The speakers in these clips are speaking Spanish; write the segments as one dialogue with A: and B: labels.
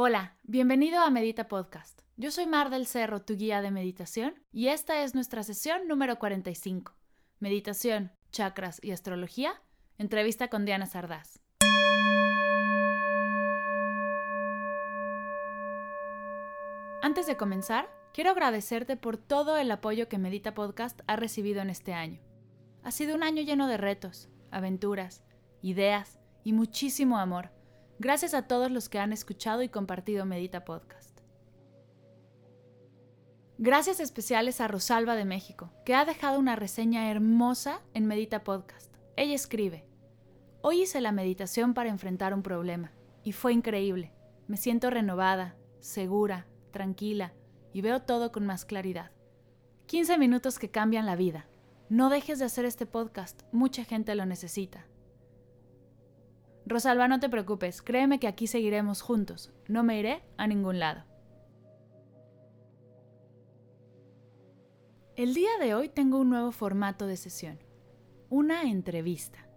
A: Hola, bienvenido a Medita Podcast. Yo soy Mar del Cerro, tu guía de meditación, y esta es nuestra sesión número 45. Meditación, chakras y astrología. Entrevista con Diana Sardás. Antes de comenzar, quiero agradecerte por todo el apoyo que Medita Podcast ha recibido en este año. Ha sido un año lleno de retos, aventuras, ideas y muchísimo amor. Gracias a todos los que han escuchado y compartido Medita Podcast. Gracias especiales a Rosalba de México, que ha dejado una reseña hermosa en Medita Podcast. Ella escribe, Hoy hice la meditación para enfrentar un problema, y fue increíble. Me siento renovada, segura, tranquila, y veo todo con más claridad. 15 minutos que cambian la vida. No dejes de hacer este podcast, mucha gente lo necesita. Rosalba, no te preocupes, créeme que aquí seguiremos juntos, no me iré a ningún lado. El día de hoy tengo un nuevo formato de sesión, una entrevista,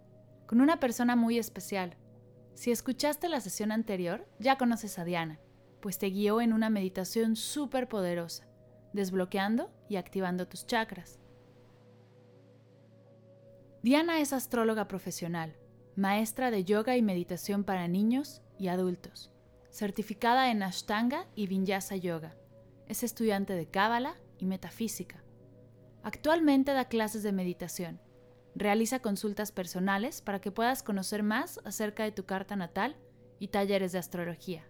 A: con una persona muy especial. Si escuchaste la sesión anterior, ya conoces a Diana, pues te guió en una meditación súper poderosa, desbloqueando y activando tus chakras. Diana es astróloga profesional, maestra de yoga y meditación para niños y adultos, certificada en Ashtanga y Vinyasa Yoga. Es estudiante de Cábala y Metafísica. Actualmente da clases de meditación. Realiza consultas personales para que puedas conocer más acerca de tu carta natal y talleres de astrología.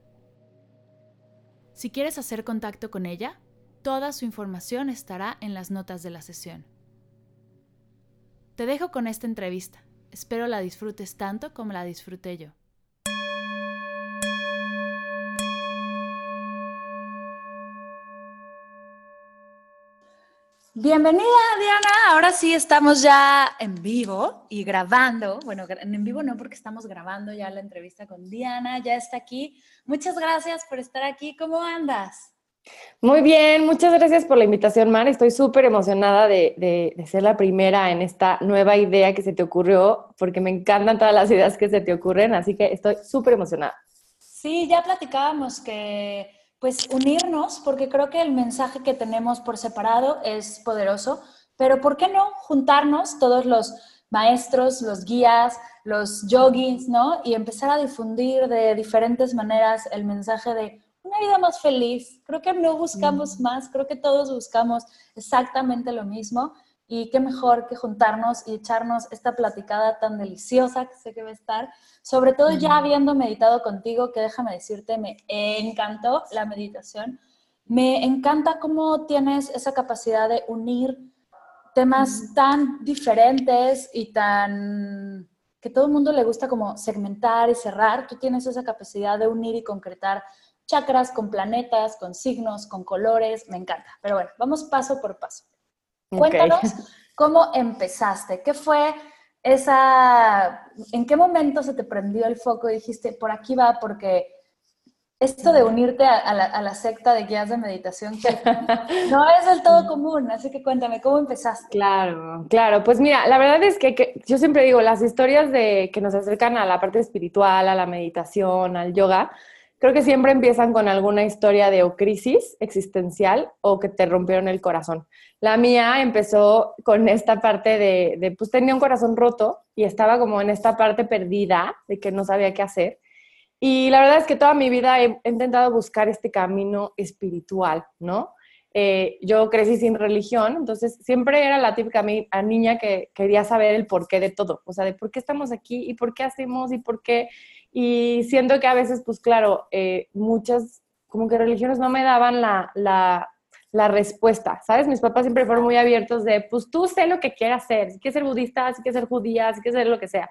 A: Si quieres hacer contacto con ella, toda su información estará en las notas de la sesión. Te dejo con esta entrevista. Espero la disfrutes tanto como la disfruté yo. Bienvenida Diana, ahora sí estamos ya en vivo y grabando. Bueno, en vivo no porque estamos grabando ya la entrevista con Diana, ya está aquí. Muchas gracias por estar aquí. ¿Cómo andas?
B: Muy bien, muchas gracias por la invitación, Mar. Estoy súper emocionada de, ser la primera en esta nueva idea que se te ocurrió, porque me encantan todas las ideas que se te ocurren, así que estoy súper emocionada.
A: Sí, ya platicábamos que pues unirnos, porque creo que el mensaje que tenemos por separado es poderoso, pero ¿por qué no juntarnos todos los maestros, los guías, los yogis, ¿no? Y empezar a difundir de diferentes maneras el mensaje de una vida más feliz. Creo que no buscamos mm. más, creo que todos buscamos exactamente lo mismo. Y qué mejor que juntarnos y echarnos esta platicada tan deliciosa que sé que va a estar. Sobre todo ya habiendo meditado contigo, que déjame decirte, me encantó la meditación. Me encanta cómo tienes esa capacidad de unir temas tan diferentes y tan que todo el mundo le gusta como segmentar y cerrar. Tú tienes esa capacidad de unir y concretar chakras, con planetas, con signos, con colores, me encanta. Pero bueno, vamos paso por paso. Cuéntanos cómo empezaste, qué fue esa, en qué momento se te prendió el foco y dijiste, por aquí va, porque esto de unirte a, la, secta de guías de meditación no es del todo común, así que cuéntame, ¿cómo empezaste?
B: Claro, claro, pues mira, la verdad es que, que, yo siempre digo, las historias de que nos acercan a la parte espiritual, a la meditación, al yoga, creo que siempre empiezan con alguna historia de o crisis existencial o que te rompieron el corazón. La mía empezó con esta parte de, pues tenía un corazón roto y estaba como en esta parte perdida de que no sabía qué hacer. Y la verdad es que toda mi vida he, intentado buscar este camino espiritual, ¿no? Eh, yo crecí sin religión, entonces siempre era la típica niña que quería saber el porqué de todo, o sea, de por qué estamos aquí y por qué hacemos y por qué y siento que a veces, pues claro, eh, muchas como que religiones no me daban la, la, la, respuesta, ¿sabes? Mis papás siempre fueron muy abiertos de, pues tú sé lo que quieras hacer, si quieres ser budista, si quieres ser judía, si quieres ser lo que sea.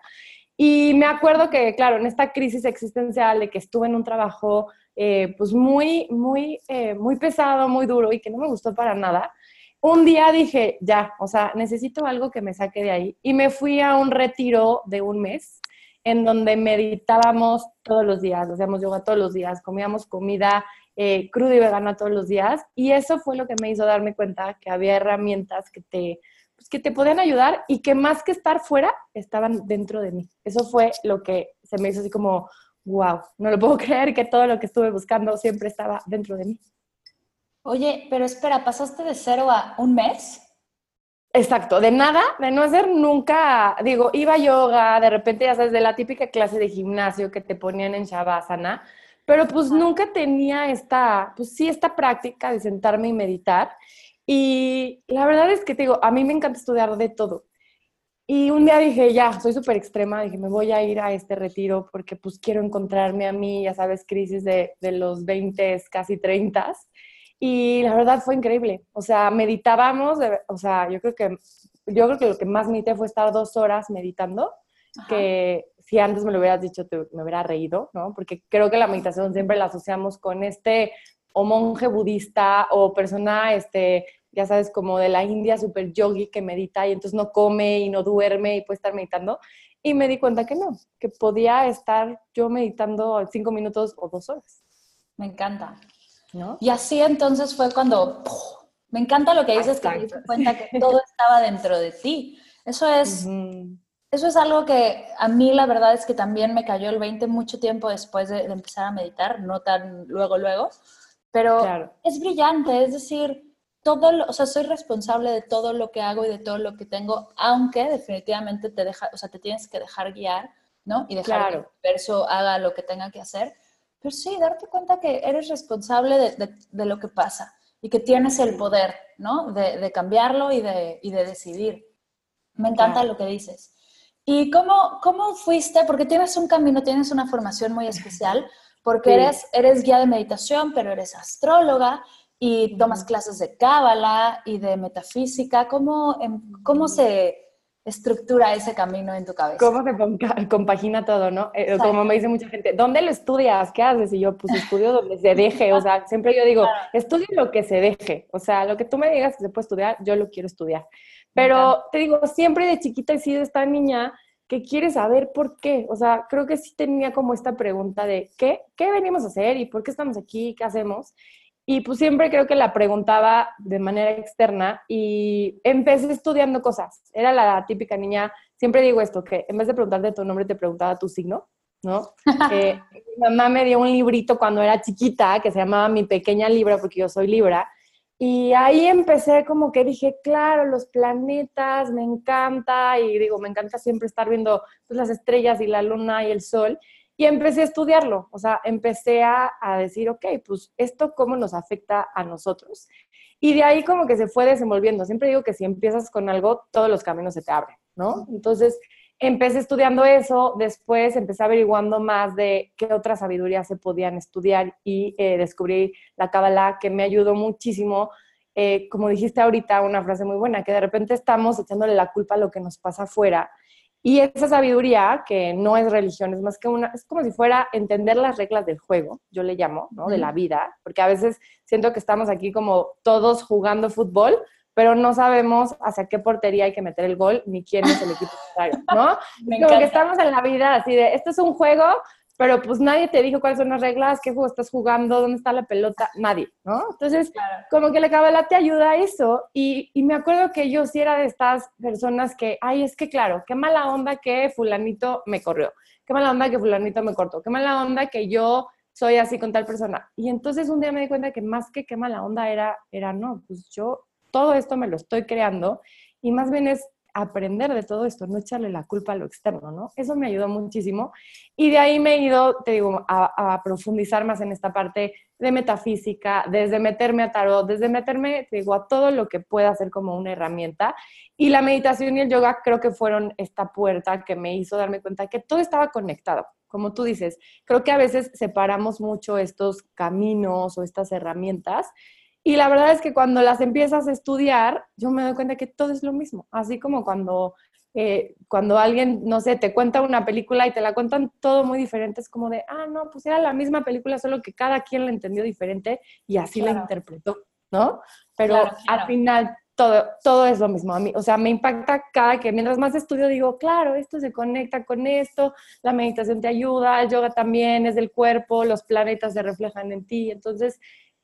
B: Y me acuerdo que, claro, en esta crisis existencial de que estuve en un trabajo eh, pues muy, muy, eh, muy pesado, muy duro y que no me gustó para nada, un día dije, ya, o sea, necesito algo que me saque de ahí. Y me fui a un retiro de un mes en donde meditábamos todos los días, hacíamos yoga todos los días, comíamos comida eh, cruda y vegana todos los días. Y eso fue lo que me hizo darme cuenta que había herramientas que te, pues, que te podían ayudar y que más que estar fuera, estaban dentro de mí. Eso fue lo que se me hizo así como wow, no lo puedo creer que todo lo que estuve buscando siempre estaba dentro de mí.
A: Oye, pero espera, ¿pasaste de cero a un mes?
B: Exacto, de nada, de no hacer nunca, digo, iba a yoga, de repente ya sabes, de la típica clase de gimnasio que te ponían en Shavasana, pero pues nunca tenía esta, pues sí, esta práctica de sentarme y meditar. Y la verdad es que te digo, a mí me encanta estudiar de todo. Y un día dije, ya, soy súper extrema, dije, me voy a ir a este retiro porque pues quiero encontrarme a mí, ya sabes, crisis de, de los 20, casi 30. Y la verdad fue increíble. O sea, meditábamos, o sea, yo creo que yo creo que lo que más medité fue estar dos horas meditando, que si antes me lo hubieras dicho, te, me hubiera reído, ¿no? Porque creo que la meditación siempre la asociamos con este o monje budista o persona, este, ya sabes, como de la India, super yogi que medita y entonces no come y no duerme y puede estar meditando. Y me di cuenta que no, que podía estar yo meditando cinco minutos o dos horas.
A: Me encanta. Y así entonces fue cuando me encanta lo que dices, que te diste cuenta que todo estaba dentro de ti. Eso es, eso es algo que a mí la verdad es que también me cayó el 20 mucho tiempo después de, empezar a meditar, no tan luego, luego, pero es brillante, es decir, todo, o sea, soy responsable de todo lo que hago y de todo lo que tengo, aunque definitivamente te deja, o sea, te tienes que dejar guiar, ¿no? Y dejar que el verso haga lo que tenga que hacer pero sí, darte cuenta que eres responsable de, lo que pasa y que tienes el poder, ¿no? De, cambiarlo y de, decidir. Me encanta lo que dices. ¿Y cómo, cómo fuiste? Porque tienes un camino, tienes una formación muy especial, porque eres, eres guía de meditación, pero eres astróloga y tomas clases de cábala y de metafísica. ¿Cómo, em, cómo se estructura ese camino en tu cabeza.
B: ¿Cómo se compagina todo, no? Eh, como me dice mucha gente, ¿dónde lo estudias? ¿Qué haces? Y yo, pues estudio donde se deje, o sea, siempre yo digo, estudio lo que se deje, o sea, lo que tú me digas que se puede estudiar, yo lo quiero estudiar. Pero te digo, siempre de chiquita he sido esta niña que quiere saber por qué, o sea, creo que sí tenía como esta pregunta de, ¿qué? ¿Qué venimos a hacer? ¿Y por qué estamos aquí? ¿Qué hacemos? Y pues siempre creo que la preguntaba de manera externa y empecé estudiando cosas. Era la típica niña, siempre digo esto, que en vez de preguntarte tu nombre te preguntaba tu signo, ¿no? Eh, mi mamá me dio un librito cuando era chiquita que se llamaba Mi Pequeña Libra, porque yo soy Libra. Y ahí empecé como que dije, claro, los planetas, me encanta. Y digo, me encanta siempre estar viendo pues, las estrellas y la luna y el sol. Y empecé a estudiarlo, o sea, empecé a, decir, ok, pues esto cómo nos afecta a nosotros. Y de ahí como que se fue desenvolviendo. Siempre digo que si empiezas con algo, todos los caminos se te abren, ¿no? Entonces, empecé estudiando eso, después empecé averiguando más de qué otras sabidurías se podían estudiar y eh, descubrí la Kabbalah, que me ayudó muchísimo. Eh, como dijiste ahorita, una frase muy buena, que de repente estamos echándole la culpa a lo que nos pasa afuera y esa sabiduría, que no es religión, es más que una, es como si fuera entender las reglas del juego, yo le llamo, ¿no? De la vida, porque a veces siento que estamos aquí como todos jugando fútbol, pero no sabemos hacia qué portería hay que meter el gol, ni quién es el equipo contrario, ¿no? como que estamos en la vida así de, esto es un juego, pero pues nadie te dijo cuáles son las reglas, qué juego estás jugando, dónde está la pelota, nadie, ¿no? Entonces, como que la cabala te ayuda a eso y, y, me acuerdo que yo sí era de estas personas que, ay, es que claro, qué mala onda que fulanito me corrió, qué mala onda que fulanito me cortó, qué mala onda que yo soy así con tal persona. Y entonces un día me di cuenta que más que qué mala onda era, era no, pues yo todo esto me lo estoy creando y más bien es aprender de todo esto, no echarle la culpa a lo externo, ¿no? Eso me ayudó muchísimo. Y de ahí me he ido, te digo, a, profundizar más en esta parte de metafísica, desde meterme a tarot, desde meterme, te digo, a todo lo que pueda ser como una herramienta. Y la meditación y el yoga creo que fueron esta puerta que me hizo darme cuenta que todo estaba conectado. Como tú dices, creo que a veces separamos mucho estos caminos o estas herramientas y la verdad es que cuando las empiezas a estudiar, yo me doy cuenta que todo es lo mismo. Así como cuando, eh, cuando alguien, no sé, te cuenta una película y te la cuentan todo muy diferente, es como de, ah, no, pues era la misma película, solo que cada quien la entendió diferente y así la interpretó, ¿no? Pero al final todo, todo es lo mismo a mí. O sea, me impacta cada que mientras más estudio digo, claro, esto se conecta con esto, la meditación te ayuda, el yoga también es del cuerpo, los planetas se reflejan en ti. Entonces,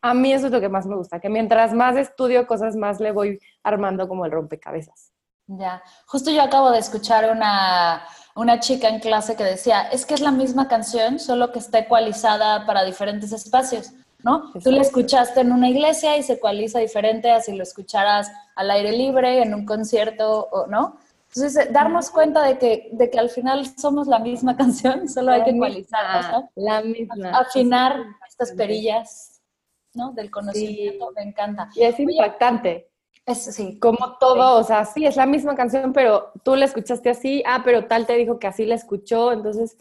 B: a mí eso es lo que más me gusta, que mientras más estudio cosas, más le voy armando como el rompecabezas.
A: Ya, justo yo acabo de escuchar una, una chica en clase que decía, es que es la misma canción, solo que está ecualizada para diferentes espacios, ¿no? Tú la escuchaste en una iglesia y se ecualiza diferente a si lo escucharas al aire libre, en un concierto, o, ¿no? Entonces, eh, darnos cuenta de que, de que al final somos la misma canción, solo hay que ecualizarla, ¿no?
B: La misma.
A: Afinar estas perillas, ¿no? Del conocimiento, me encanta.
B: Y es impactante.
A: Es, sí.
B: Como todo, o sea, sí, es la misma canción, pero tú la escuchaste así, ah, pero tal te dijo que así la escuchó, entonces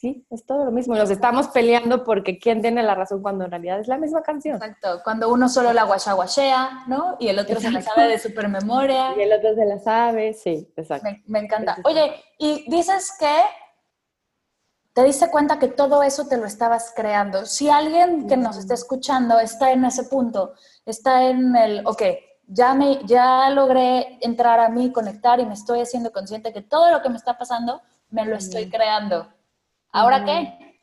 B: sí, es todo lo mismo. Nos estamos peleando porque quién tiene la razón cuando en realidad es la misma canción.
A: Exacto, cuando uno solo la guachaguachea, ¿no? Y el otro se la sabe de supermemoria.
B: Y el otro se la sabe, sí, exacto.
A: Me, encanta. Oye, y dices que te diste cuenta que todo eso te lo estabas creando. Si alguien que nos está escuchando está en ese punto, está en el, ok, ya, me, ya logré entrar a mí, conectar y me estoy haciendo consciente que todo lo que me está pasando me lo estoy creando. ¿Ahora qué?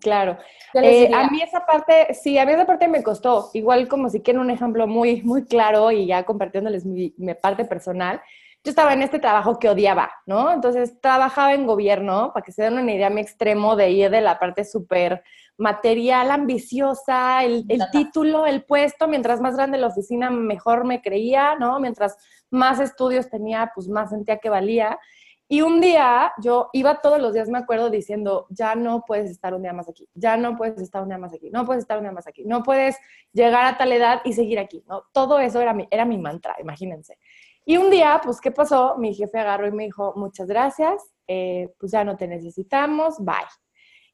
B: claro. Eh, a mí esa parte, sí, a mí esa parte me costó. Igual como si quieren un ejemplo muy, muy claro y ya compartiéndoles mi, mi parte personal. Yo estaba en este trabajo que odiaba, ¿no? Entonces trabajaba en gobierno, para que se den una idea, mi extremo de ir de la parte súper material, ambiciosa, el, título, el puesto, mientras más grande la oficina, mejor me creía, ¿no? Mientras más estudios tenía, pues más sentía que valía. Y un día yo iba todos los días, me acuerdo, diciendo, ya no puedes estar un día más aquí, ya no puedes estar un día más aquí, no puedes estar un día más aquí, no puedes llegar a tal edad y seguir aquí, ¿no? Todo eso era mi, era mi mantra, imagínense. Y un día, pues, ¿qué pasó? Mi jefe agarró y me dijo, muchas gracias, eh, pues ya no te necesitamos, bye.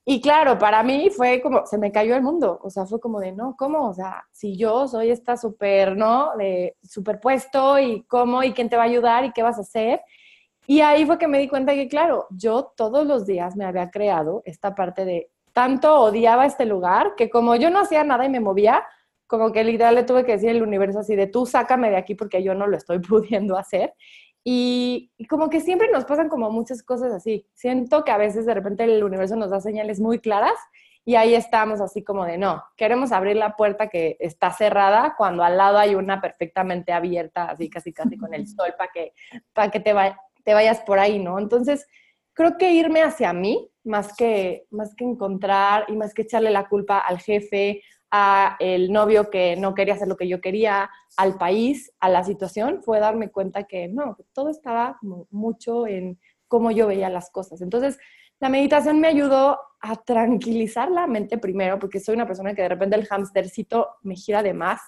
B: Y claro, para mí fue como, se me cayó el mundo, o sea, fue como de, no, ¿cómo? O sea, si yo soy esta súper, ¿no? De superpuesto y cómo y quién te va a ayudar y qué vas a hacer. Y ahí fue que me di cuenta que, claro, yo todos los días me había creado esta parte de, tanto odiaba este lugar que como yo no hacía nada y me movía, como que literal le tuve que decir al universo así de, tú sácame de aquí porque yo no lo estoy pudiendo hacer. Y, como que siempre nos pasan como muchas cosas así. Siento que a veces de repente el universo nos da señales muy claras y ahí estamos así como de, no, queremos abrir la puerta que está cerrada cuando al lado hay una perfectamente abierta, así casi casi con el sol para que, para que te, te vayas por ahí, ¿no? Entonces, creo que irme hacia mí, más que, más que encontrar y más que echarle la culpa al jefe a el novio que no quería hacer lo que yo quería, al país, a la situación, fue darme cuenta que no, todo estaba mucho en cómo yo veía las cosas. Entonces, la meditación me ayudó a tranquilizar la mente primero, porque soy una persona que de repente el hamstercito me gira de más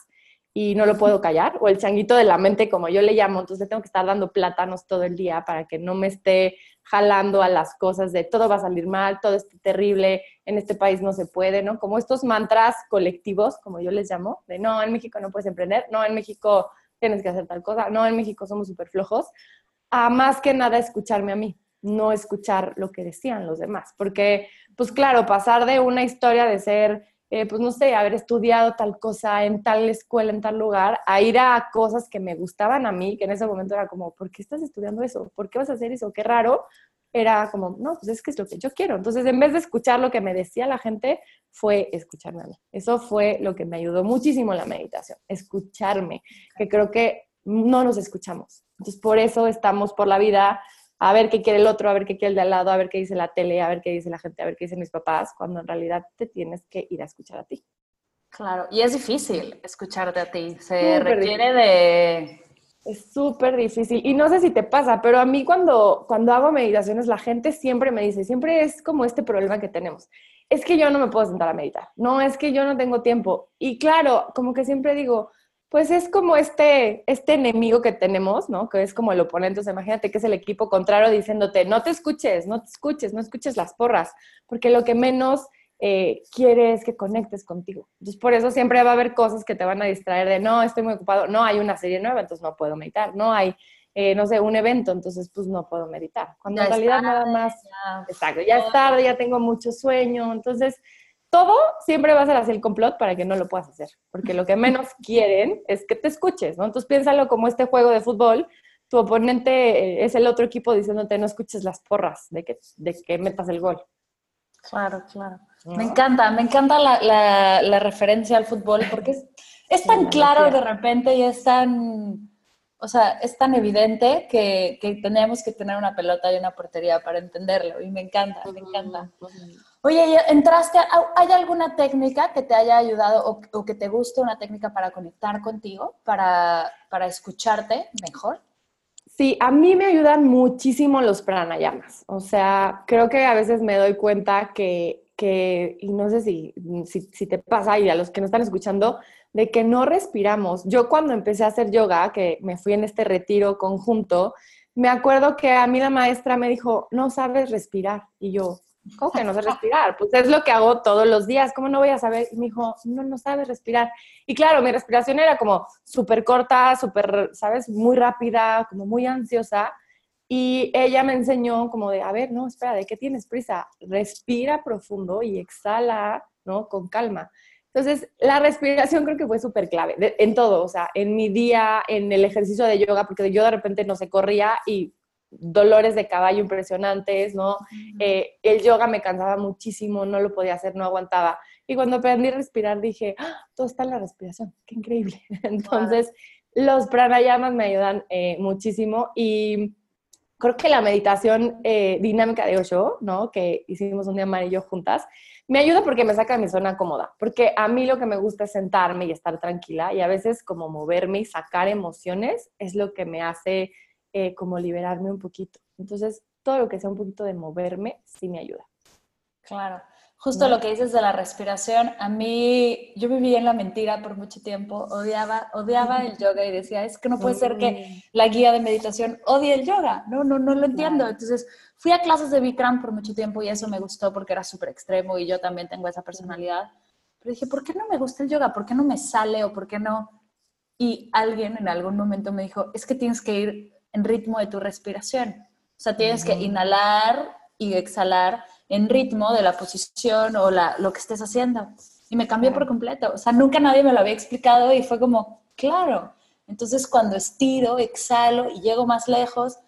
B: y no lo puedo callar, o el changuito de la mente, como yo le llamo, entonces tengo que estar dando plátanos todo el día para que no me esté jalando a las cosas de todo va a salir mal, todo es terrible, en este país no se puede, ¿no? Como estos mantras colectivos, como yo les llamo, de no, en México no puedes emprender, no, en México tienes que hacer tal cosa, no, en México somos súper flojos, a más que nada escucharme a mí, no escuchar lo que decían los demás, porque, pues claro, pasar de una historia de ser eh, pues no sé, haber estudiado tal cosa en tal escuela, en tal lugar, a ir a cosas que me gustaban a mí, que en ese momento era como, ¿por qué estás estudiando eso? ¿Por qué vas a hacer eso? Qué raro. Era como, no, pues es que es lo que yo quiero. Entonces, en vez de escuchar lo que me decía la gente, fue escucharme a mí. Eso fue lo que me ayudó muchísimo la meditación, escucharme, que creo que no nos escuchamos. Entonces, por eso estamos por la vida a ver qué quiere el otro, a ver qué quiere el de al lado, a ver qué dice la tele, a ver qué dice la gente, a ver qué dicen mis papás, cuando en realidad te tienes que ir a escuchar a ti.
A: Claro, y es difícil escucharte a ti, se requiere de...
B: Es súper difícil. Y no sé si te pasa, pero a mí cuando, cuando hago meditaciones, la gente siempre me dice, siempre es como este problema que tenemos. Es que yo no me puedo sentar a meditar. No, es que yo no tengo tiempo. Y claro, como que siempre digo, pues es como este, este enemigo que tenemos, ¿no? Que es como el oponente. Entonces, imagínate que es el equipo contrario diciéndote, no te escuches, no te escuches, no escuches las porras, porque lo que menos eh, quiere es que conectes contigo. Entonces, por eso siempre va a haber cosas que te van a distraer de, no, estoy muy ocupado, no, hay una serie nueva, entonces no puedo meditar, no hay, eh, no sé, un evento, entonces pues no puedo meditar. Cuando en realidad nada más, exacto, ya es tarde, ya tengo mucho sueño, entonces todo siempre va a ser así el complot para que no lo puedas hacer, porque lo que menos quieren es que te escuches, ¿no? Entonces piénsalo como este juego de fútbol, tu oponente es el otro equipo diciéndote no escuches las porras de que, de que metas el gol.
A: Claro, claro. Me encanta, me encanta la, referencia al fútbol porque es, es tan claro de repente y es tan o sea, es tan evidente que, que tenemos que tener una pelota y una portería para entenderlo y me encanta, me encanta. Oye, ¿entraste? ¿Hay alguna técnica que te haya ayudado o, que te guste una técnica para conectar contigo, para, para escucharte mejor?
B: Sí, a mí me ayudan muchísimo los pranayamas. O sea, creo que a veces me doy cuenta que, que y no sé si, si te pasa y a los que no están escuchando, de que no respiramos. Yo cuando empecé a hacer yoga, que me fui en este retiro conjunto, me acuerdo que a mí la maestra me dijo, no sabes respirar. Y yo, ¿cómo que no sé respirar? Pues es lo que hago todos los días, ¿cómo no voy a saber? Y me dijo, no, no sabes respirar. Y claro, mi respiración era como súper corta, súper, ¿sabes? Muy rápida, como muy ansiosa. Y ella me enseñó como de, a ver, no, espera, ¿de qué tienes prisa? Respira profundo y exhala, ¿no? Con calma. Entonces, la respiración creo que fue súper clave en todo, o sea, en mi día, en el ejercicio de yoga, porque yo de repente no se corría y dolores de caballo impresionantes, ¿no? Eh, el yoga me cansaba muchísimo, no lo podía hacer, no aguantaba. Y cuando aprendí a respirar dije, ¡Ah! todo está en la respiración, qué increíble. Entonces, los pranayamas me ayudan eh, muchísimo y creo que la meditación eh, dinámica de Osho, ¿no? Que hicimos un día amarillo juntas, me ayuda porque me saca de mi zona cómoda, porque a mí lo que me gusta es sentarme y estar tranquila y a veces como moverme y sacar emociones es lo que me hace eh, como liberarme un poquito. Entonces, todo lo que sea un poquito de moverme sí me ayuda.
A: Claro. Justo lo que dices de la respiración, a mí, yo viví en la mentira por mucho tiempo, odiaba, odiaba el yoga y decía, es que no puede ser que la guía de meditación odie el yoga, no, no, no lo entiendo. Entonces, fui a clases de Bikram por mucho tiempo y eso me gustó porque era súper extremo y yo también tengo esa personalidad. Pero dije, ¿por qué no me gusta el yoga? ¿Por qué no me sale o por qué no? Y alguien en algún momento me dijo, es que tienes que ir en ritmo de tu respiración. O sea, tienes que inhalar y exhalar en ritmo de la posición o la, lo que estés haciendo. Y me cambió por completo. O sea, nunca nadie me lo había explicado y fue como, claro. Entonces, cuando estiro, exhalo y llego más lejos,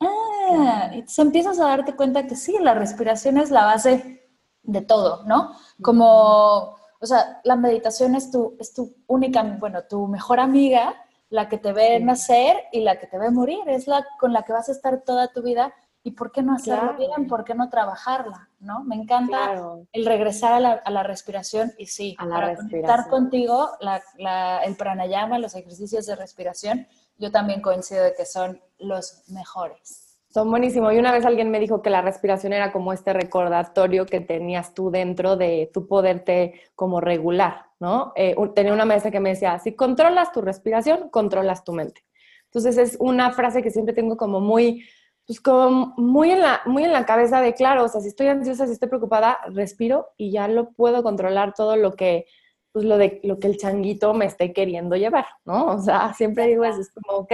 A: ah, entonces empiezas a darte cuenta que sí, la respiración es la base de todo, ¿no? Como, o sea, la meditación es tu, es tu única, bueno, tu mejor amiga, la que te ve nacer y la que te ve morir, es la con la que vas a estar toda tu vida ¿Y por qué no hacerlo bien? ¿Por qué no trabajarla? ¿no? Me encanta el regresar a la, a la, respiración y sí, a la para conectar contigo, la, el pranayama, los ejercicios de respiración, yo también coincido de que son los mejores.
B: Son buenísimos. Y una vez alguien me dijo que la respiración era como este recordatorio que tenías tú dentro de tu poderte como regular, ¿no? Eh, tenía una maestra que me decía, si controlas tu respiración, controlas tu mente. Entonces es una frase que siempre tengo como muy pues como muy en, la, muy en la cabeza de, claro, o sea, si estoy ansiosa, si estoy preocupada, respiro y ya lo puedo controlar todo lo que, pues lo de lo que el changuito me esté queriendo llevar, ¿no? O sea, siempre digo eso, es como, ok,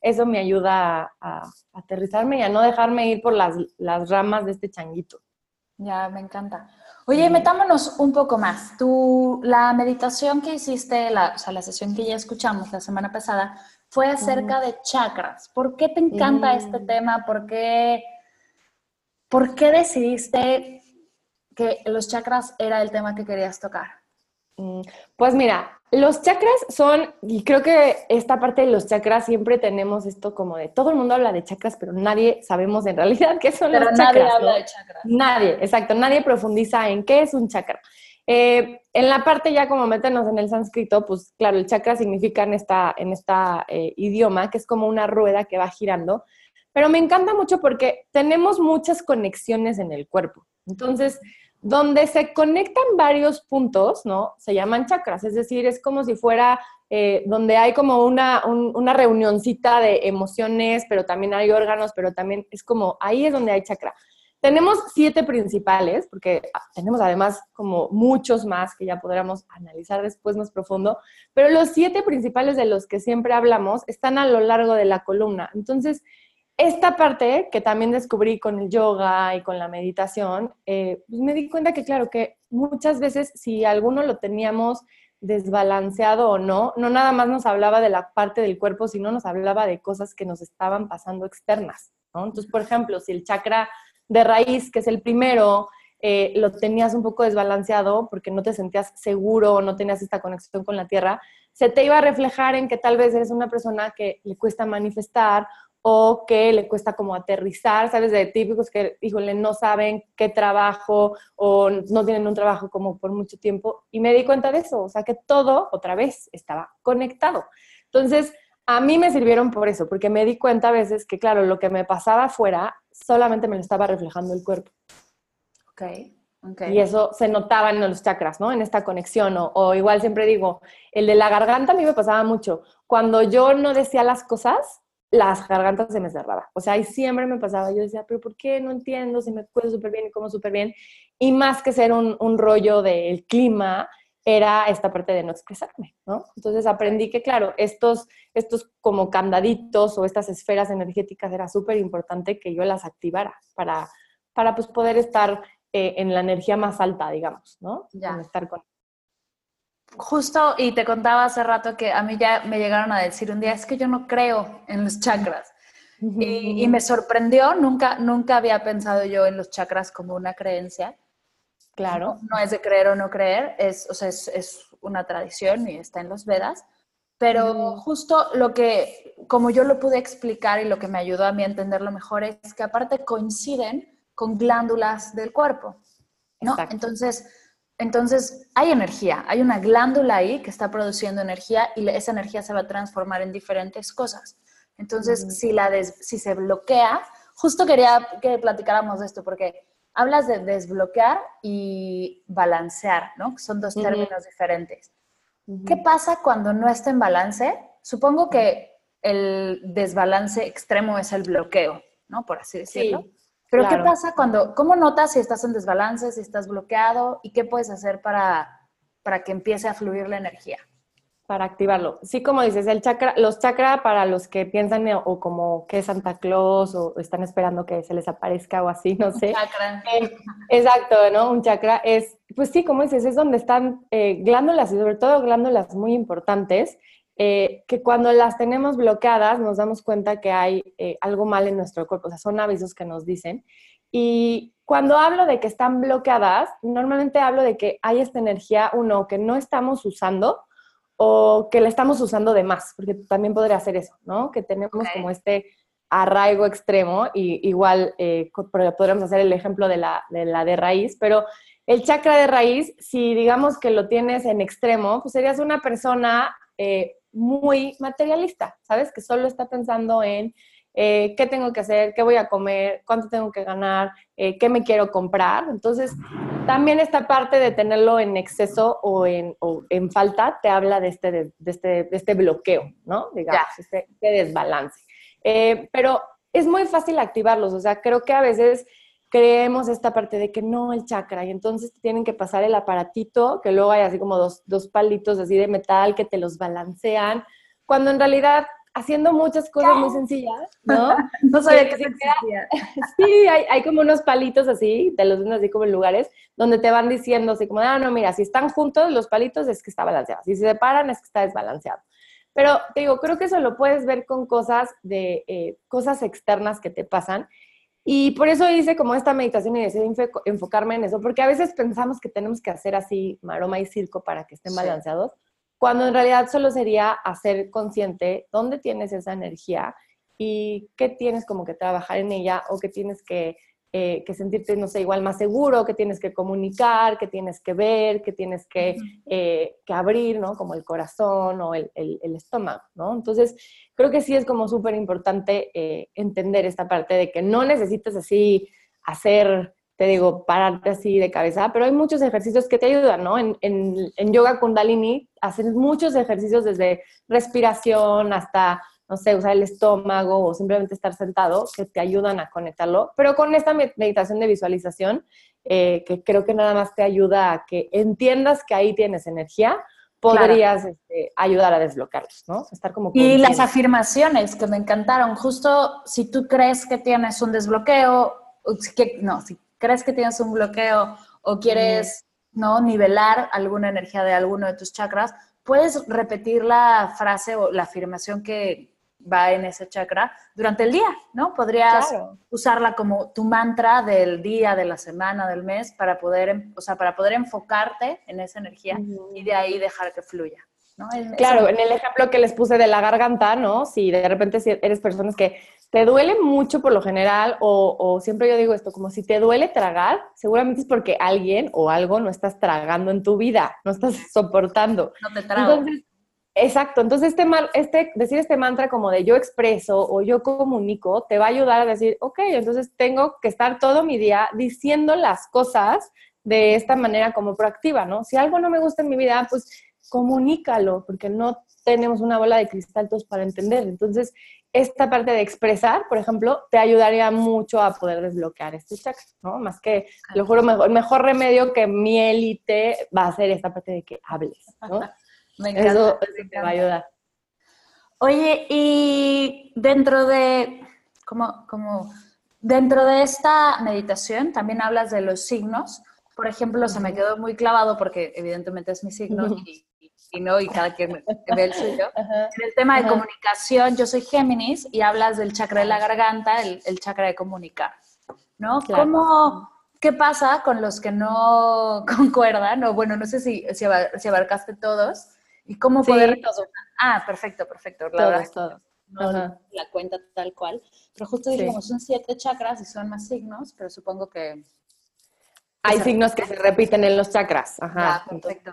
B: eso me ayuda a, aterrizarme y a no dejarme ir por las, las, ramas de este changuito.
A: Ya, me encanta. Oye, metámonos un poco más. Tú, la meditación que hiciste, la, o sea, la sesión que ya escuchamos la semana pasada, fue acerca de chakras. ¿Por qué te encanta este tema? ¿Por qué, ¿Por qué decidiste que los chakras era el tema que querías tocar?
B: Mm, pues mira, los chakras son, y creo que esta parte de los chakras siempre tenemos esto como de, todo el mundo habla de chakras, pero nadie sabemos en realidad qué son los chakras.
A: Nadie habla de chakras.
B: Nadie, exacto, nadie profundiza en qué es un chakra. Eh, en la parte ya como meternos en el sánscrito, pues claro, el chakra significa en esta, en esta eh, idioma que es como una rueda que va girando, pero me encanta mucho porque tenemos muchas conexiones en el cuerpo. Entonces, donde se conectan varios puntos, ¿no? Se llaman chakras, es decir, es como si fuera eh, donde hay como una, una reunioncita de emociones, pero también hay órganos, pero también es como, ahí es donde hay chakra. Tenemos siete principales, porque ah, tenemos además como muchos más que ya podríamos analizar después más profundo, pero los siete principales de los que siempre hablamos están a lo largo de la columna. Entonces, esta parte que también descubrí con el yoga y con la meditación, eh, pues me di cuenta que claro, que muchas veces si alguno lo teníamos desbalanceado o no, no nada más nos hablaba de la parte del cuerpo, sino nos hablaba de cosas que nos estaban pasando externas. Entonces, por ejemplo, si el chakra de raíz, que es el primero, eh, lo tenías un poco desbalanceado porque no te sentías seguro, no tenías esta conexión con la tierra, se te iba a reflejar en que tal vez eres una persona que le cuesta manifestar o que le cuesta como aterrizar, ¿sabes? De típicos que, híjole, no saben qué trabajo o no tienen un trabajo como por mucho tiempo. Y me di cuenta de eso, o sea, que todo otra vez estaba conectado. Entonces, a mí me sirvieron por eso, porque me di cuenta a veces que, claro, lo que me pasaba afuera solamente me lo estaba reflejando el cuerpo.
A: Ok. Okay.
B: Y eso se notaba en los chakras, ¿no? En esta conexión. O, o, igual siempre digo, el de la garganta a mí me pasaba mucho. Cuando yo no decía las cosas, las gargantas se me cerraban. O sea, ahí siempre me pasaba. Yo decía, pero ¿por qué? No entiendo, si me cuido súper bien y como súper bien. Y más que ser un, un rollo del clima, era esta parte de no expresarme, ¿no? Entonces aprendí que, claro, estos, estos como candaditos o estas esferas energéticas era súper importante que yo las activara para, para pues, poder estar eh, en la energía más alta, digamos, ¿no?
A: Ya.
B: estar con
A: Justo, y te contaba hace rato que a mí ya me llegaron a decir un día, es que yo no creo en los chakras. Y, y, me sorprendió, nunca, nunca había pensado yo en los chakras como una creencia.
B: Claro.
A: No, no es de creer o no creer, es, o sea, es, es, una tradición y está en los Vedas. Pero justo lo que, como yo lo pude explicar y lo que me ayudó a mí a entenderlo mejor es que aparte coinciden con glándulas del cuerpo, ¿no?
B: Exacto.
A: Entonces, entonces, hay energía, hay una glándula ahí que está produciendo energía y esa energía se va a transformar en diferentes cosas. Entonces, si, la des, si se bloquea, justo quería que platicáramos de esto porque hablas de desbloquear y balancear, ¿no? Son dos términos diferentes. ¿Qué pasa cuando no está en balance? Supongo que el desbalance extremo es el bloqueo, ¿no? Por así decirlo.
B: Sí.
A: Pero
B: Claro.
A: ¿qué pasa cuando, cómo notas si estás en desbalance, si estás bloqueado y qué puedes hacer para, para que empiece a fluir la energía?
B: Para activarlo. Sí, como dices, el chakra, los chakras para los que piensan o, como que es Santa Claus o están esperando que se les aparezca o así, no sé.
A: Chakra.
B: Eh, exacto, ¿no? Un chakra es, pues sí, como dices, es donde están eh, glándulas y sobre todo glándulas muy importantes eh, que cuando las tenemos bloqueadas nos damos cuenta que hay eh, algo mal en nuestro cuerpo, o sea, son avisos que nos dicen. Y cuando hablo de que están bloqueadas, normalmente hablo de que hay esta energía, uno, que no estamos usando o que la estamos usando de más, porque también podría ser eso, ¿no? Que tenemos
A: Ok.
B: como este arraigo extremo y igual eh, podríamos hacer el ejemplo de la, de la de raíz, pero el chakra de raíz, si digamos que lo tienes en extremo, pues serías una persona eh, muy materialista, ¿sabes? Que solo está pensando en eh, qué tengo que hacer, qué voy a comer, cuánto tengo que ganar, eh, qué me quiero comprar. Entonces, también esta parte de tenerlo en exceso o en, o en falta te habla de este, de, de este, de este bloqueo, ¿no? Digamos, este, este desbalance. Eh, pero es muy fácil activarlos, o sea, creo que a veces creemos esta parte de que no el chakra y entonces te tienen que pasar el aparatito, que luego hay así como dos, dos palitos así de metal que te los balancean, cuando en realidad haciendo muchas cosas muy sencillas, ¿no?
A: No sabía que existía.
B: Sí, hay, hay como unos palitos así, te los venden así como en lugares, donde te van diciendo así como, ah, no, mira, si están juntos los palitos es que está balanceado, si se separan es que está desbalanceado. Pero te digo, creo que eso lo puedes ver con cosas de eh, cosas externas que te pasan. Y por eso hice como esta meditación y decidí enfo- enfocarme en eso, porque a veces pensamos que tenemos que hacer así maroma y circo para que estén
A: Sí.
B: balanceados, cuando en realidad solo sería hacer consciente dónde tienes esa energía y qué tienes como que trabajar en ella o que tienes que, eh, que sentirte, no sé, igual más seguro, que tienes que comunicar, que tienes que ver, que tienes que, eh, que abrir, ¿no? Como el corazón o el, el- el estómago, ¿no? Entonces, creo que sí es como súper importante eh, entender esta parte de que no necesitas así hacer, te digo, pararte así de cabeza, pero hay muchos ejercicios que te ayudan, ¿no? En, en, en yoga kundalini hacen muchos ejercicios desde respiración hasta, no sé, usar el estómago o simplemente estar sentado que te ayudan a conectarlo, pero con esta med- meditación de visualización, eh, que creo que nada más te ayuda a que entiendas que ahí tienes energía, podrías este, ayudar a desbloquearlos, ¿no? Estar como
A: Y las afirmaciones que me encantaron, justo si tú crees que tienes un desbloqueo, que, no, si crees que tienes un bloqueo o quieres no nivelar alguna energía de alguno de tus chakras, puedes repetir la frase o la afirmación que, va en ese chakra durante el día, ¿no? Podrías usarla como tu mantra del día, de la semana, del mes, para poder, o sea, para poder enfocarte en esa energía y de ahí dejar que fluya. ¿no?
B: claro, en el ejemplo que les puse de la garganta, ¿no? Si de repente eres personas que te duele mucho por lo general, o, siempre yo digo esto, como si te duele tragar, seguramente es porque alguien o algo no estás tragando en tu vida, no estás soportando.
A: No te trago.
B: Exacto, entonces este, este, decir este mantra como de yo expreso o yo comunico, te va a ayudar a decir, ok, entonces tengo que estar todo mi día diciendo las cosas de esta manera como proactiva, ¿no? Si algo no me gusta en mi vida, pues comunícalo, porque no tenemos una bola de cristal todos para entender. Entonces, esta parte de expresar, por ejemplo, te ayudaría mucho a poder desbloquear este chakra, ¿no? Más que, lo juro, mejor, el mejor remedio que miel y va a ser esta parte de que hables, ¿no? Me encanta, Eso, te va a ayudar.
A: Oye, y dentro de, como, como, dentro de esta meditación también hablas de los signos. Por ejemplo, se me quedó muy clavado porque evidentemente es mi signo y y no, y cada quien ve el suyo. En el tema de comunicación, yo soy Géminis y hablas del chakra de la garganta, el, el chakra de comunicar, ¿no? ¿Cómo, qué pasa con los que no concuerdan? O bueno, no sé si, si, abarcaste todos. ¿Y cómo poder...? Ah, perfecto, perfecto.
B: todos, todos.
A: No la cuenta tal cual. Pero justo dijimos, son siete chakras y son más signos, pero supongo que
B: hay signos que se repiten en los chakras, Ajá,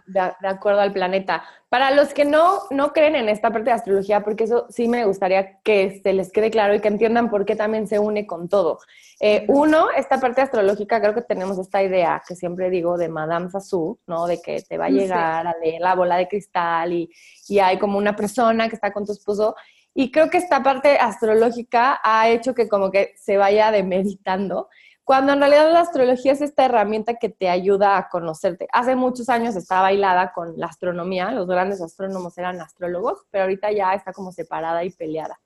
B: de, acuerdo al planeta. Para los que no, no creen en esta parte de astrología, porque eso sí me gustaría que se les quede claro y que entiendan por qué también se une con todo. Eh, uno, esta parte astrológica, creo que tenemos esta idea que siempre digo de Madame Sassou, ¿no? De que te va a llegar a leer la bola de cristal y, y hay como una persona que está con tu esposo. Y creo que esta parte astrológica ha hecho que como que se vaya demeditando cuando en realidad la astrología es esta herramienta que te ayuda a conocerte. Hace muchos años estaba bailada con la astronomía, los grandes astrónomos eran astrólogos, pero ahorita ya está como separada y peleada.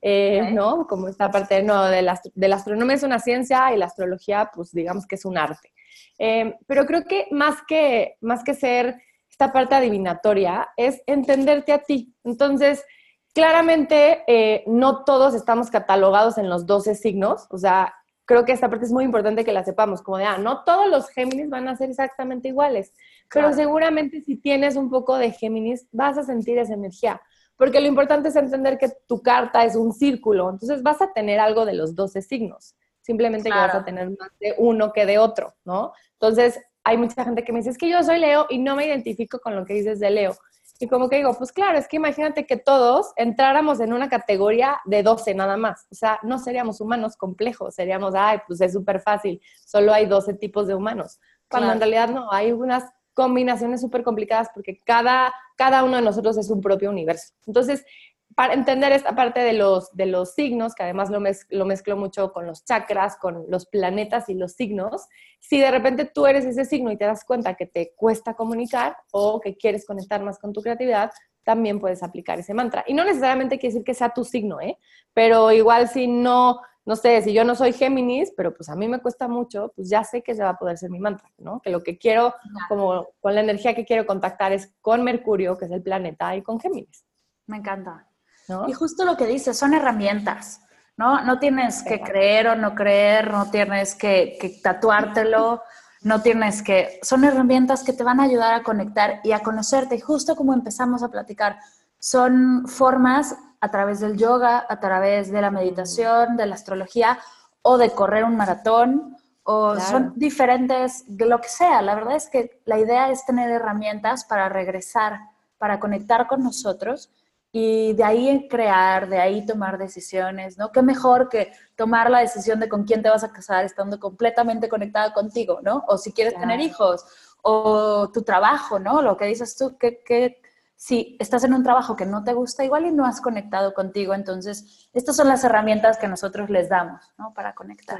B: Eh, ¿No? Como esta parte no, de, la, de la astronomía es una ciencia y la astrología, pues digamos que es un arte. Eh, pero creo que más, que más que ser esta parte adivinatoria, es entenderte a ti. Entonces, claramente eh, no todos estamos catalogados en los 12 signos, o sea, creo que esta parte es muy importante que la sepamos, como de, ah, no todos los Géminis van a ser exactamente iguales, pero seguramente si tienes un poco de Géminis vas a sentir esa energía, porque lo importante es entender que tu carta es un círculo, entonces vas a tener algo de los 12 signos, simplemente que vas a tener más de uno que de otro, ¿no? Entonces, hay mucha gente que me dice, es que yo soy Leo y no me identifico con lo que dices de Leo. Y como que digo, pues claro, es que imagínate que todos entráramos en una categoría de 12 nada más. O sea, no seríamos humanos complejos, seríamos, ay, pues es súper fácil, solo hay 12 tipos de humanos. Cuando en realidad no, hay unas combinaciones súper complicadas porque cada, cada uno de nosotros es un propio universo. Entonces, para entender esta parte de los, de los signos, que además lo, lo mezclo mucho con los chakras, con los planetas y los signos, si de repente tú eres ese signo y te das cuenta que te cuesta comunicar o que quieres conectar más con tu creatividad, también puedes aplicar ese mantra. Y no necesariamente quiere decir que sea tu signo, ¿eh? Pero igual si no, no sé, si yo no soy Géminis, pero pues a mí me cuesta mucho, pues ya sé que se va a poder ser mi mantra, ¿no? Que lo que quiero, como con la energía que quiero contactar es con Mercurio, que es el planeta, y con Géminis.
A: Me encanta. Y justo lo que dices, son herramientas, ¿no? No tienes que creer o no creer, no tienes que, que tatuártelo, no tienes que... Son herramientas que te van a ayudar a conectar y a conocerte. Y justo como empezamos a platicar, son formas a través del yoga, a través de la meditación, de la astrología o de correr un maratón o son diferentes, de lo que sea. La verdad es que la idea es tener herramientas para regresar, para conectar con nosotros y de ahí crear, de ahí tomar decisiones, ¿no? Qué mejor que tomar la decisión de con quién te vas a casar estando completamente conectada contigo, ¿no? O si quieres tener hijos, o tu trabajo, ¿no? Lo que dices tú, que, que si estás en un trabajo que no te gusta igual y no has conectado contigo, entonces estas son las herramientas que nosotros les damos, ¿no? Para conectar.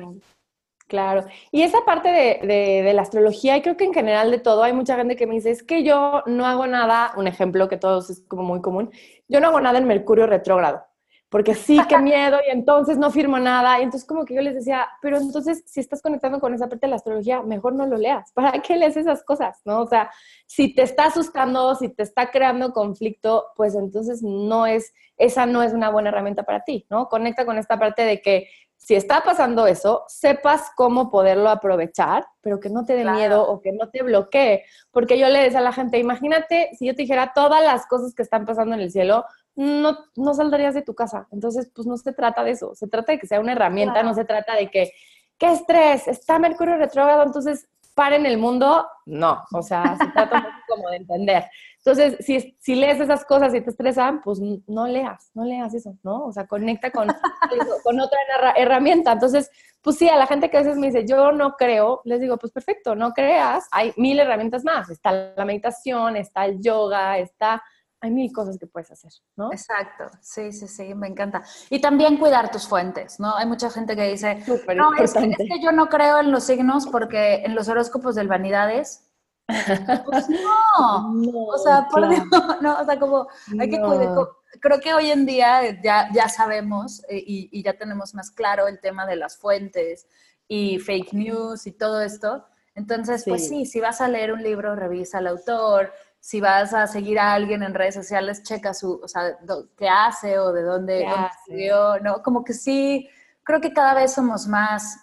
B: Claro. Y esa parte de, la astrología, y creo que en general de todo, hay mucha gente que me dice, es que yo no hago nada, un ejemplo que todos es como muy común, yo no hago nada en Mercurio retrógrado. porque sí, qué miedo, y entonces no firmo nada. Y entonces como que yo les decía, pero entonces si estás conectando con esa parte de la astrología, mejor no lo leas. ¿Para qué lees esas cosas? ¿No? O sea, si te está asustando, si te está creando conflicto, pues entonces no es, esa no es una buena herramienta para ti, ¿no? Conecta con esta parte de que si está pasando eso, sepas cómo poderlo aprovechar, pero que no te dé miedo o que no te bloquee. Porque yo le decía a la gente, imagínate si yo te dijera todas las cosas que están pasando en el cielo, no, no saldrías de tu casa. Entonces, pues no se trata de eso, se trata de que sea una herramienta, no se trata de que, ¿qué estrés? Está Mercurio retrógrado, entonces paren el mundo. No, o sea, se trata como de entender. Entonces, si, si lees esas cosas y te estresan, pues no leas, no leas eso, ¿no? O sea, conecta con, con otra herramienta. Entonces, pues sí, a la gente que a veces me dice, yo no creo, les digo, pues perfecto, no creas, hay mil herramientas más. Está la meditación, está el yoga, está hay mil cosas que puedes hacer, ¿no?
A: Exacto, sí, sí, sí, me encanta. Y también cuidar tus fuentes, ¿no? Hay mucha gente que dice, no, es que, yo no creo en los signos porque en los horóscopos del Vanidades, pues no, o sea, por Dios, no, o sea, como hay que cuidar, creo que hoy en día ya, ya sabemos eh, y, y, ya tenemos más claro el tema de las fuentes y fake news y todo esto. Entonces, pues sí, si vas a leer un libro, revisa al autor, si vas a seguir a alguien en redes sociales, checa su, o sea, qué hace o de dónde, estudió, ¿no? Como que sí, creo que cada vez somos más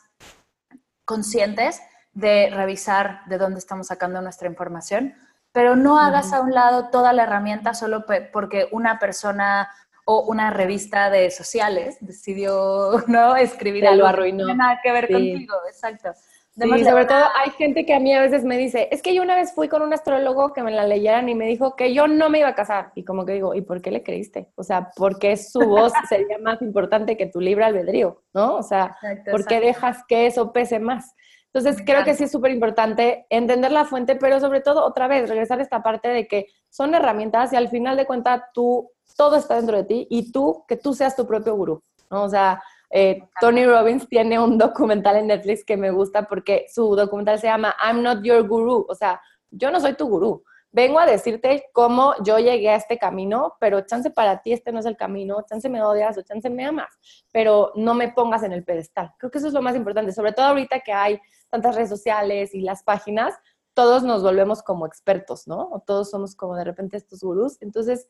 A: conscientes de revisar de dónde estamos sacando nuestra información, pero no hagas a un lado toda la herramienta solo porque una persona o una revista de sociales decidió no escribir
B: algo que no
A: tiene nada que ver contigo, exacto.
B: Sí, sobre todo hay gente que a mí a veces me dice, es que yo una vez fui con un astrólogo que me la leyeran y me dijo que yo no me iba a casar. Y como que digo, ¿y por qué le creíste? O sea, porque su voz sería más importante que tu libre albedrío, ¿no? O sea, ¿por qué dejas que eso pese más? Entonces, creo que sí es súper importante entender la fuente, pero sobre todo, otra vez, regresar a esta parte de que son herramientas y al final de cuentas tú, todo está dentro de ti y tú, que tú seas tu propio gurú, ¿no? O sea, eh, Tony Robbins tiene un documental en Netflix que me gusta porque su documental se llama I'm Not Your Guru, o sea, yo no soy tu gurú. Vengo a decirte cómo yo llegué a este camino, pero chance para ti este no es el camino, chance me odias o chance me amas, pero no me pongas en el pedestal. Creo que eso es lo más importante, sobre todo ahorita que hay tantas redes sociales y las páginas, todos nos volvemos como expertos, ¿no? O todos somos como de repente estos gurús. Entonces,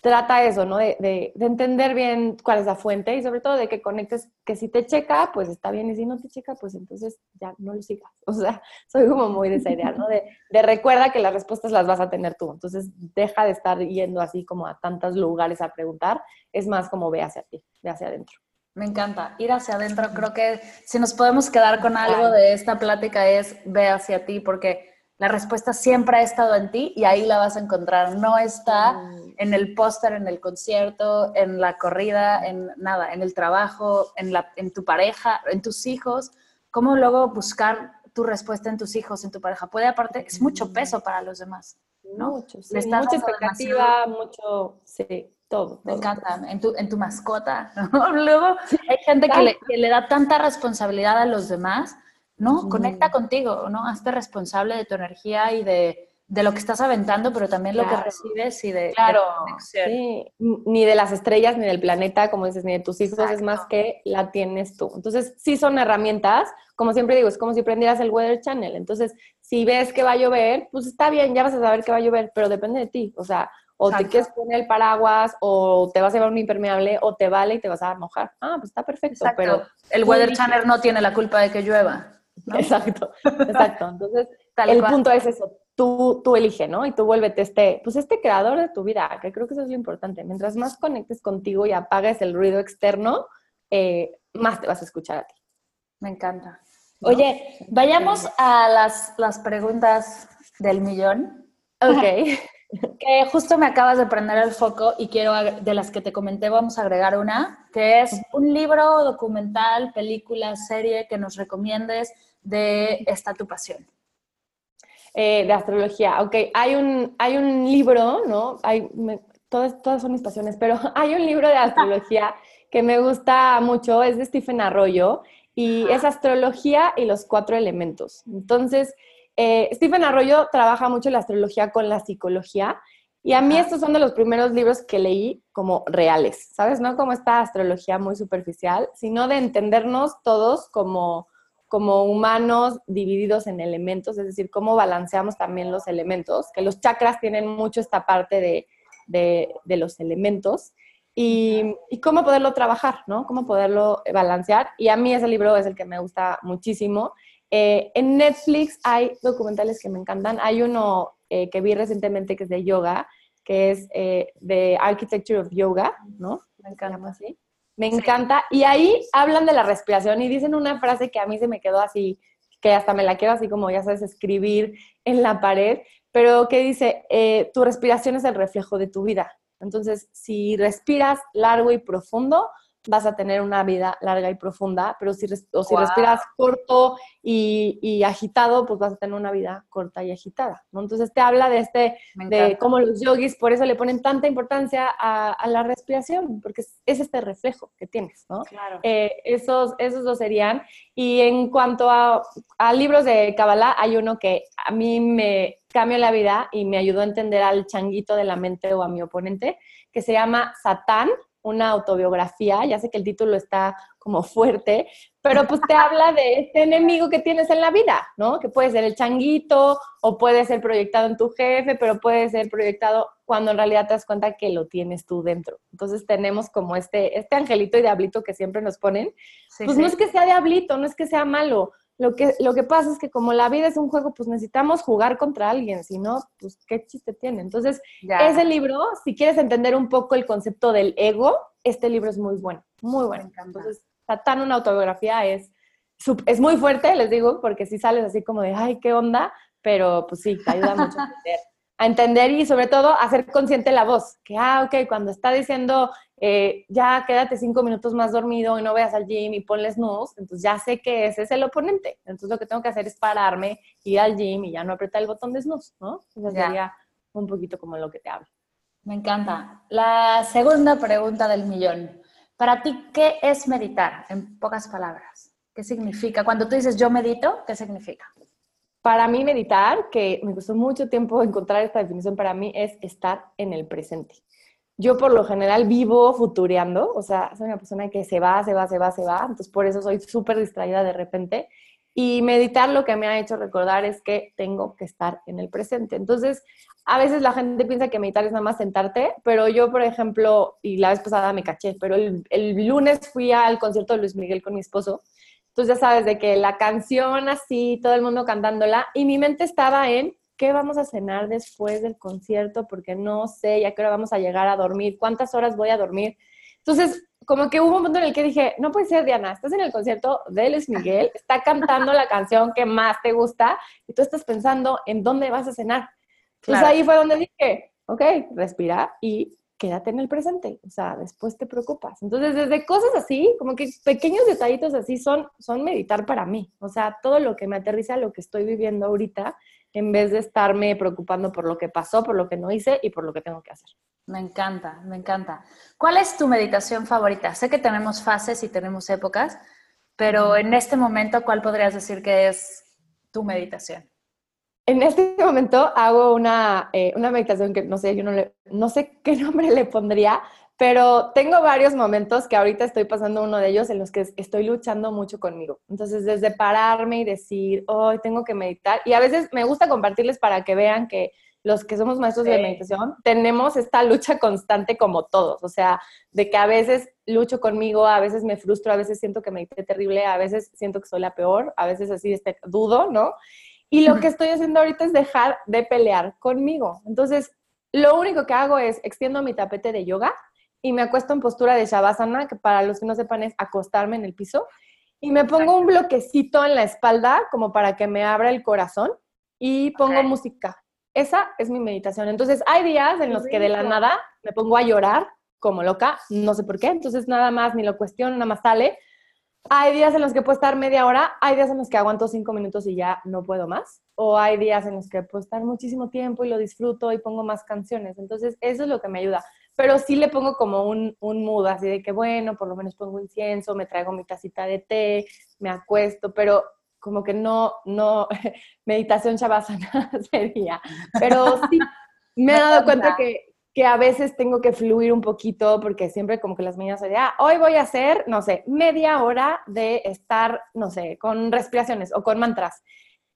B: trata eso, ¿no? De, de, entender bien cuál es la fuente y sobre todo de que conectes, que si te checa, pues está bien, y si no te checa, pues entonces ya no lo sigas. O sea, soy como muy de esa idea, ¿no? De, de recuerda que las respuestas las vas a tener tú. Entonces, deja de estar yendo así como a tantos lugares a preguntar, es más como ve hacia ti, ve hacia adentro.
A: Me encanta, ir hacia adentro. Creo que si nos podemos quedar con algo de esta plática es ve hacia ti, porque la respuesta siempre ha estado en ti y ahí la vas a encontrar. No está mm. en el póster, en el concierto, en la corrida, en nada, en el trabajo, en, la, en tu pareja, en tus hijos. ¿Cómo luego buscar tu respuesta en tus hijos, en tu pareja? Puede aparte, es mucho peso para los demás. ¿no?
B: Mucho, sí. mucha expectativa, mucho, sí, todo.
A: Me encanta, en tu, en tu mascota. Luego hay gente que le, que le da tanta responsabilidad a los demás ¿no? Conecta contigo, ¿no? Hazte responsable de tu energía y de, lo que estás aventando, pero también lo que recibes y de,
B: claro, sí. Ni de las estrellas, ni del planeta, como dices, ni de tus hijos, es más que la tienes tú. Entonces, sí son herramientas, como siempre digo, es como si prendieras el Weather Channel. Entonces, si ves que va a llover, pues está bien, ya vas a saber que va a llover, pero depende de ti. O sea, o te quieres poner el paraguas, o te vas a llevar un impermeable, o te vale y te vas a mojar. Ah, pues está perfecto. Pero
A: el Weather Channel no tiene la culpa de que llueva.
B: Exacto, exacto. Entonces, el punto es eso, tú, tú elige, ¿no? Y tú vuélvete este, pues este creador de tu vida, que creo que eso es lo importante. Mientras más conectes contigo y apagues el ruido externo, eh, más te vas a escuchar a ti.
A: Me encanta. Oye, vayamos a las, las preguntas del millón.
B: Ok.
A: que justo me acabas de prender el foco y quiero, de las que te comenté, vamos a agregar una, que es un libro, documental, película, serie que nos recomiendes de esta tu pasión.
B: Eh, de astrología, ok. Hay un, hay un libro, ¿no? Hay, todas, todas son mis pasiones, pero hay un libro de astrología que me gusta mucho, es de Stephen Arroyo, y es astrología y los cuatro elementos. Entonces, eh, Stephen Arroyo trabaja mucho la astrología con la psicología Y a mí estos son de los primeros libros que leí como reales, ¿sabes? No como esta astrología muy superficial, sino de entendernos todos como, como humanos divididos en elementos, es decir, cómo balanceamos también los elementos, que los chakras tienen mucho esta parte de, de, los elementos. Y, y, cómo poderlo trabajar, ¿no? Cómo poderlo balancear. Y a mí ese libro es el que me gusta muchísimo. Eh, en Netflix hay documentales que me encantan. Hay uno eh, que vi recientemente que es de yoga, que es eh, de Architecture of Yoga, ¿no?
A: Me encanta.
B: Así. Me encanta. Y ahí hablan de la respiración y dicen una frase que a mí se me quedó así, que hasta me la quiero así como, ya sabes, escribir en la pared, pero que dice, tu respiración es el reflejo de tu vida. Entonces, si respiras largo y profundo, vas a tener una vida larga y profunda, pero si, o si respiras corto y, agitado, pues vas a tener una vida corta y agitada, ¿no? Entonces te habla de este, de cómo los yogis por eso le ponen tanta importancia a, la respiración, porque es, este reflejo que tienes, ¿no?
A: Claro.
B: Eh, esos, esos dos serían. Y en cuanto a, a libros de Kabbalah, hay uno que a mí me cambió la vida y me ayudó a entender al changuito de la mente o a mi oponente, que se llama Satán, una autobiografía, ya sé que el título está como fuerte, pero pues te habla de este enemigo que tienes en la vida, ¿no? Que puede ser el changuito o puede ser proyectado en tu jefe, pero puede ser proyectado cuando en realidad te das cuenta que lo tienes tú dentro. Entonces tenemos como este, este angelito y diablito que siempre nos ponen. pues no es que sea diablito, no es que sea malo, lo que, lo que pasa es que como la vida es un juego, pues necesitamos jugar contra alguien, si no, pues qué chiste tiene. Entonces, ese libro, si quieres entender un poco el concepto del ego, este libro es muy bueno, muy bueno. Entonces, Satán, una autobiografía, es, es muy fuerte, les digo, porque si sales así como de, ay, qué onda, pero pues sí, te ayuda mucho a entender a entender y sobre todo a ser consciente la voz, que, ah, ok, cuando está diciendo, eh, ya quédate cinco minutos más dormido y no veas al gym y ponle snooze, entonces ya sé que ese es el oponente. Entonces lo que tengo que hacer es pararme, ir al gym y ya no apretar el botón de snooze, ¿no? Eso sería un poquito como lo que te hablo.
A: Me encanta. La segunda pregunta del millón. Para ti, ¿qué es meditar? En pocas palabras. ¿Qué significa? Cuando tú dices yo medito, ¿qué significa?
B: Para mí meditar, que me costó mucho tiempo encontrar esta definición para mí, es estar en el presente. Yo por lo general vivo futureando, o sea, soy una persona que se va, se va, se va, se va, entonces por eso soy súper distraída de repente. Y meditar lo que me ha hecho recordar es que tengo que estar en el presente. Entonces, a veces la gente piensa que meditar es nada más sentarte, pero yo, por ejemplo, y la vez pasada me caché, pero el, el lunes fui al concierto de Luis Miguel con mi esposo entonces ya sabes, de que la canción así, todo el mundo cantándola, y mi mente estaba en qué vamos a cenar después del concierto, porque no sé, ya qué hora vamos a llegar a dormir, cuántas horas voy a dormir. Entonces, como que hubo un momento en el que dije, no puede ser, Diana, estás en el concierto de Luis Miguel, está cantando la canción que más te gusta, y tú estás pensando en dónde vas a cenar. Entonces ahí fue donde dije, ok, respira y quédate en el presente, o sea, después te preocupas. Entonces, desde cosas así, como que pequeños detallitos así son, son meditar para mí, o sea, todo lo que me aterriza lo que estoy viviendo ahorita, en vez de estarme preocupando por lo que pasó, por lo que no hice y por lo que tengo que hacer.
A: Me encanta, me encanta. ¿Cuál es tu meditación favorita? Sé que tenemos fases y tenemos épocas, pero en este momento, ¿cuál podrías decir que es tu meditación?
B: En este momento hago una, eh, una meditación que no sé, yo no, le, no sé qué nombre le pondría, pero tengo varios momentos que ahorita estoy pasando uno de ellos en los que estoy luchando mucho conmigo. Entonces, desde pararme y decir, hoy tengo que meditar, y a veces me gusta compartirles para que vean que los que somos maestros de meditación tenemos esta lucha constante como todos, o sea, de que a veces lucho conmigo, a veces me frustro, a veces siento que medité terrible, a veces siento que soy la peor, a veces así este, dudo, ¿no? Y lo que estoy haciendo ahorita es dejar de pelear conmigo. Entonces, lo único que hago es extiendo mi tapete de yoga y me acuesto en postura de Shavasana, que para los que no sepan es acostarme en el piso, y me pongo un bloquecito en la espalda como para que me abra el corazón y pongo música. Esa es mi meditación. Entonces, hay días en los que de la nada me pongo a llorar como loca, no sé por qué, entonces nada más ni lo cuestiono, nada más sale hay días en los que puedo estar media hora, hay días en los que aguanto cinco minutos y ya no puedo más, o hay días en los que puedo estar muchísimo tiempo y lo disfruto y pongo más canciones. Entonces, eso es lo que me ayuda. Pero sí le pongo como un, un mood, así de que, bueno, por lo menos pongo incienso, me traigo mi tacita de té, me acuesto, pero como que no, no, meditación shavasana sería. Pero sí, me he dado cuenta que, que a veces tengo que fluir un poquito porque siempre como que las mañanas soy ah, hoy voy a hacer, no sé, media hora de estar, no sé, con respiraciones o con mantras.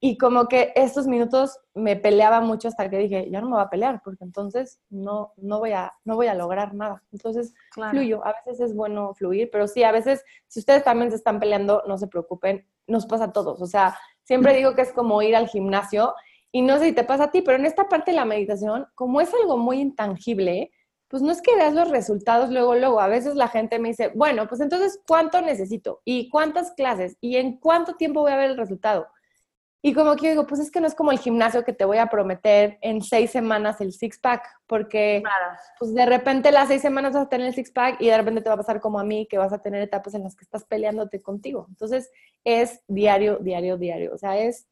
B: Y como que estos minutos me peleaba mucho hasta que dije, ya no me voy a pelear, porque entonces no, no, voy, a, no voy a lograr nada. Entonces, fluyo. A veces es bueno fluir, pero sí, a veces, si ustedes también se están peleando, no se preocupen, nos pasa a todos. O sea, siempre digo que es como ir al gimnasio y no sé si te pasa a ti, pero en esta parte de la meditación, como es algo muy intangible, pues no es que veas los resultados luego, luego. A veces la gente me dice, bueno, pues entonces, ¿cuánto necesito? ¿Y cuántas clases? ¿Y en cuánto tiempo voy a ver el resultado? Y como que yo digo, pues es que no es como el gimnasio que te voy a prometer en seis semanas el six-pack, porque pues de repente las seis semanas vas a tener el six-pack y de repente te va a pasar como a mí, que vas a tener etapas en las que estás peleándote contigo. Entonces es diario, diario, diario. O sea, es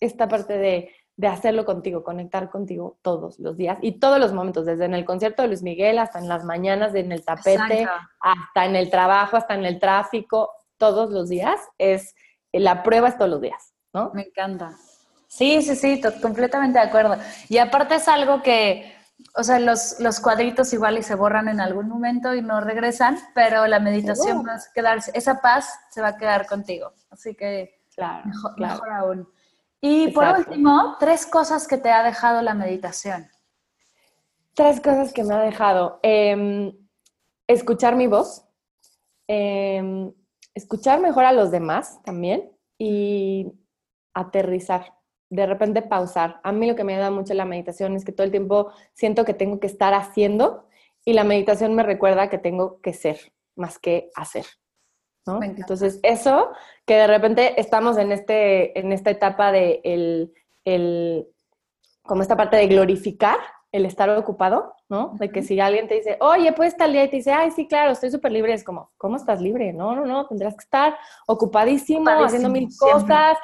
B: esta parte de de hacerlo contigo, conectar contigo todos los días y todos los momentos, desde en el concierto de Luis Miguel hasta en las mañanas, en el tapete, hasta en el trabajo, hasta en el tráfico, todos los días, es la prueba es todos los días, ¿no?
A: Me encanta. Sí, sí, sí, completamente de acuerdo. Y aparte es algo que, o sea, los, los cuadritos igual y se borran en algún momento y no regresan, pero la meditación va a quedarse, esa paz se va a quedar contigo. Así que claro, mejor aún. Y por último, tres cosas que te ha dejado la meditación.
B: Tres cosas que me ha dejado. Em, escuchar mi voz, em, escuchar mejor a los demás también y aterrizar. De repente pausar. A mí lo que me da mucho la meditación es que todo el tiempo siento que tengo que estar haciendo y la meditación me recuerda que tengo que ser más que hacer. Entonces, eso, que de repente estamos en, este, en esta etapa de el, el, como esta parte de glorificar el estar ocupado, ¿no? De que si alguien te dice, oye, pues tal día y te dice, ay, sí, claro, estoy súper libre, es como, ¿cómo estás libre? No, no, no, tendrás que estar ocupadísimo, haciendo mil cosas,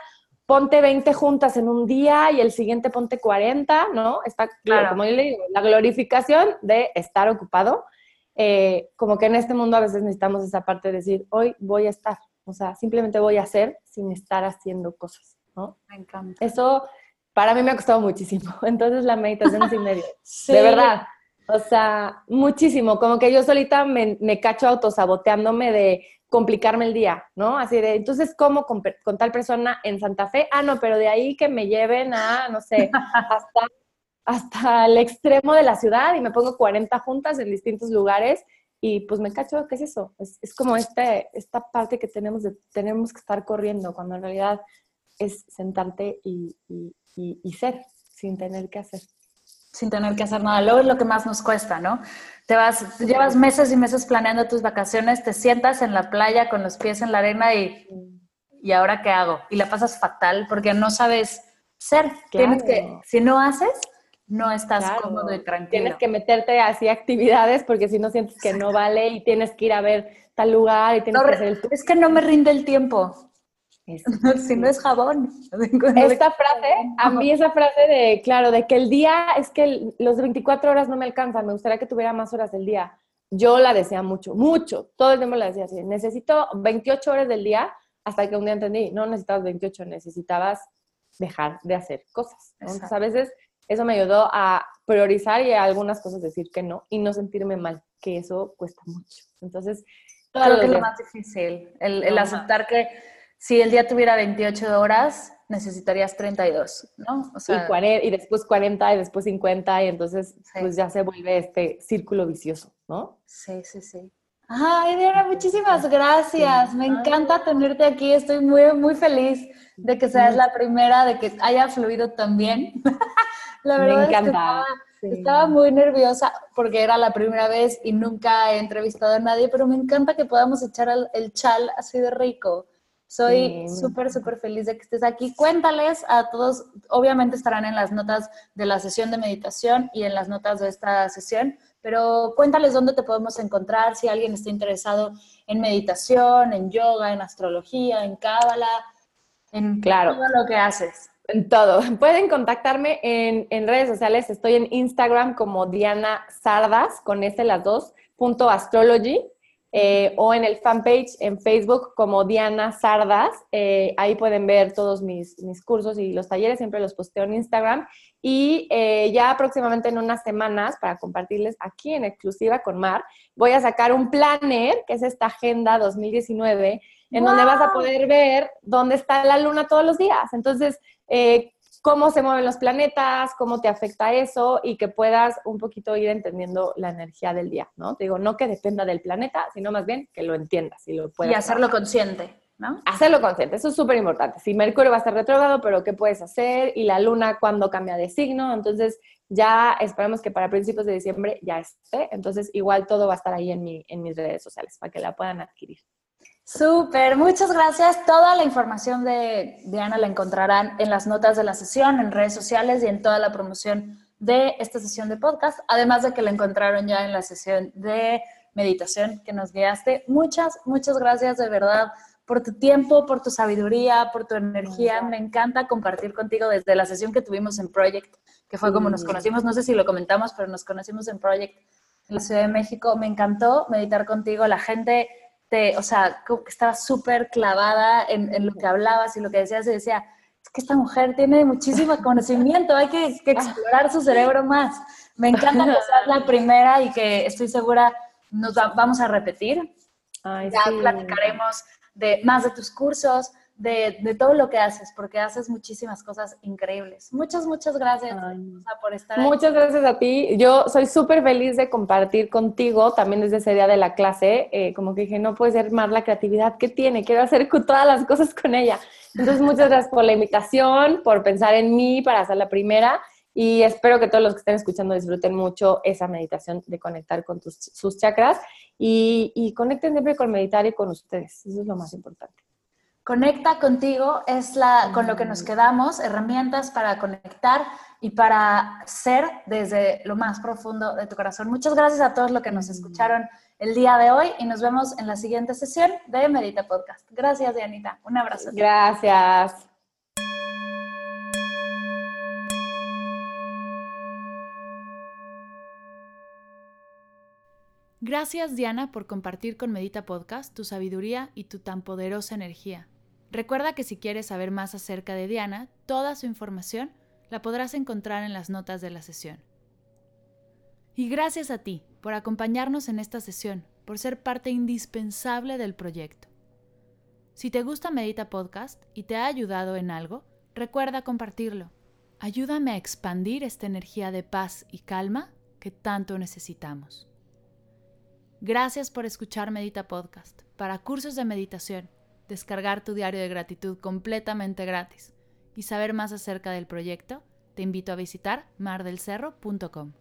B: ponte 20 juntas en un día y el siguiente ponte 40, ¿no? Está, claro. como yo le digo, la glorificación de estar ocupado eh, como que en este mundo a veces necesitamos esa parte de decir, hoy voy a estar, o sea, simplemente voy a hacer sin estar haciendo cosas, ¿no?
A: Me encanta.
B: Eso para mí me ha costado muchísimo, entonces la meditación es medio, de verdad, o sea, muchísimo, como que yo solita me, me cacho autosaboteándome de complicarme el día, ¿no? Así de, entonces, ¿cómo con, con, tal persona en Santa Fe? Ah, no, pero de ahí que me lleven a, no sé, hasta hasta el extremo de la ciudad y me pongo 40 juntas en distintos lugares y pues me cacho, ¿qué es eso? Es, como este, esta parte que tenemos de tenemos que estar corriendo cuando en realidad es sentarte y, y, ser sin tener que hacer.
A: Sin tener que hacer nada. Luego es lo que más nos cuesta, ¿no? Te vas, llevas meses y meses planeando tus vacaciones, te sientas en la playa con los pies en la arena y, ¿y ahora qué hago? Y la pasas fatal porque no sabes ser. Tienes que, si no haces, no estás cómodo y tranquilo.
B: Tienes que meterte así actividades porque si no sientes que no vale y tienes que ir a ver tal lugar y tienes que hacer el...
A: Es que no me rinde el tiempo. si no es jabón.
B: Esta frase, a mí esa frase de, claro, de que el día es que los 24 horas no me alcanzan, me gustaría que tuviera más horas del día. Yo la decía mucho, mucho, todo el tiempo la decía así, necesito 28 horas del día hasta que un día entendí, no necesitabas 28, necesitabas dejar de hacer cosas. Entonces a veces eso me ayudó a priorizar y a algunas cosas decir que no y no sentirme mal, que eso cuesta mucho. Entonces,
A: Creo que es lo más difícil, el, aceptar que si el día tuviera 28 horas, necesitarías 32, ¿no?
B: O sea, y, y, después 40 y después 50 y entonces pues ya se vuelve este círculo vicioso, ¿no?
A: Sí, sí, sí. Ay, Diana, muchísimas gracias. Me encanta tenerte aquí. Estoy muy, muy feliz de que seas la primera, de que haya fluido tan bien. La verdad es que estaba, muy nerviosa porque era la primera vez y nunca he entrevistado a nadie, pero me encanta que podamos echar el, chal así de rico. Soy súper, súper feliz de que estés aquí. Cuéntales a todos, obviamente estarán en las notas de la sesión de meditación y en las notas de esta sesión, pero cuéntales dónde te podemos encontrar si alguien está interesado en meditación, en yoga, en astrología, en cábala, en
B: claro.
A: todo lo que haces.
B: En todo. Pueden contactarme en, redes sociales. Estoy en Instagram como Diana Sardas, con este las dos, punto astrology. eh, o en el fanpage en Facebook como Diana Sardas. Eh, ahí pueden ver todos mis, mis, cursos y los talleres, siempre los posteo en Instagram. Y eh, ya próximamente en unas semanas, para compartirles aquí en exclusiva con Mar, voy a sacar un planner, que es esta agenda 2019, en donde vas a poder ver dónde está la luna todos los días. Entonces, cómo se mueven los planetas, cómo te afecta eso y que puedas un poquito ir entendiendo la energía del día, ¿no? Te digo, no que dependa del planeta, sino más bien que lo entiendas y lo puedas.
A: Y hacerlo consciente. ¿No?
B: Hacerlo consciente, eso es súper importante. Si Mercurio va a estar retrógrado, pero ¿qué puedes hacer? Y la luna cuando cambia de signo, entonces ya esperemos que para principios de diciembre ya esté. Entonces igual todo va a estar ahí en, mi, en mis redes sociales para que la puedan adquirir.
A: Súper, muchas gracias. Toda la información de Diana la encontrarán en las notas de la sesión, en redes sociales y en toda la promoción de esta sesión de podcast, además de que la encontraron ya en la sesión de meditación que nos guiaste. Muchas, muchas gracias de verdad por tu tiempo, por tu sabiduría, por tu energía. Me encanta compartir contigo desde la sesión que tuvimos en Project, que fue como nos conocimos, no sé si lo comentamos, pero nos conocimos en Project en la Ciudad de México. Me encantó meditar contigo. La gente o sea, como que estaba súper clavada en, lo que hablabas y lo que decías y decía, es que esta mujer tiene muchísimo conocimiento, hay que, explorar su cerebro más. Me encanta que seas la primera y que estoy segura nos vamos a repetir. ya platicaremos de más de tus cursos, de, todo lo que haces, porque haces muchísimas cosas increíbles. Muchas, muchas gracias por estar
B: Muchas gracias a ti. Yo soy súper feliz de compartir contigo también desde ese día de la clase. Eh, como que dije, no puede ser más la creatividad que tiene, quiero hacer todas las cosas con ella. Entonces, muchas gracias por la invitación, por pensar en mí para hacer la primera. Y espero que todos los que estén escuchando disfruten mucho esa meditación de conectar con sus chakras y, y conecten siempre con meditar y con ustedes. Eso es lo más importante.
A: Conecta contigo es la, con lo que nos mm. quedamos, herramientas para conectar y para ser desde lo más profundo de tu corazón. Muchas gracias a todos los que nos mm. escucharon el día de hoy y nos vemos en la siguiente sesión de Medita Podcast. Gracias, Dianita. Un abrazo.
B: Gracias.
A: Gracias Diana por compartir con Medita Podcast tu sabiduría y tu tan poderosa energía. Recuerda que si quieres saber más acerca de Diana, toda su información la podrás encontrar en las notas de la sesión. Y gracias a ti por acompañarnos en esta sesión, por ser parte indispensable del proyecto. Si te gusta Medita Podcast y te ha ayudado en algo, recuerda compartirlo. Ayúdame a expandir esta energía de paz y calma que tanto necesitamos. Gracias por escuchar Medita Podcast. Para cursos de meditación, descargar tu diario de gratitud completamente gratis y saber más acerca del proyecto, te invito a visitar mardelcerro.com.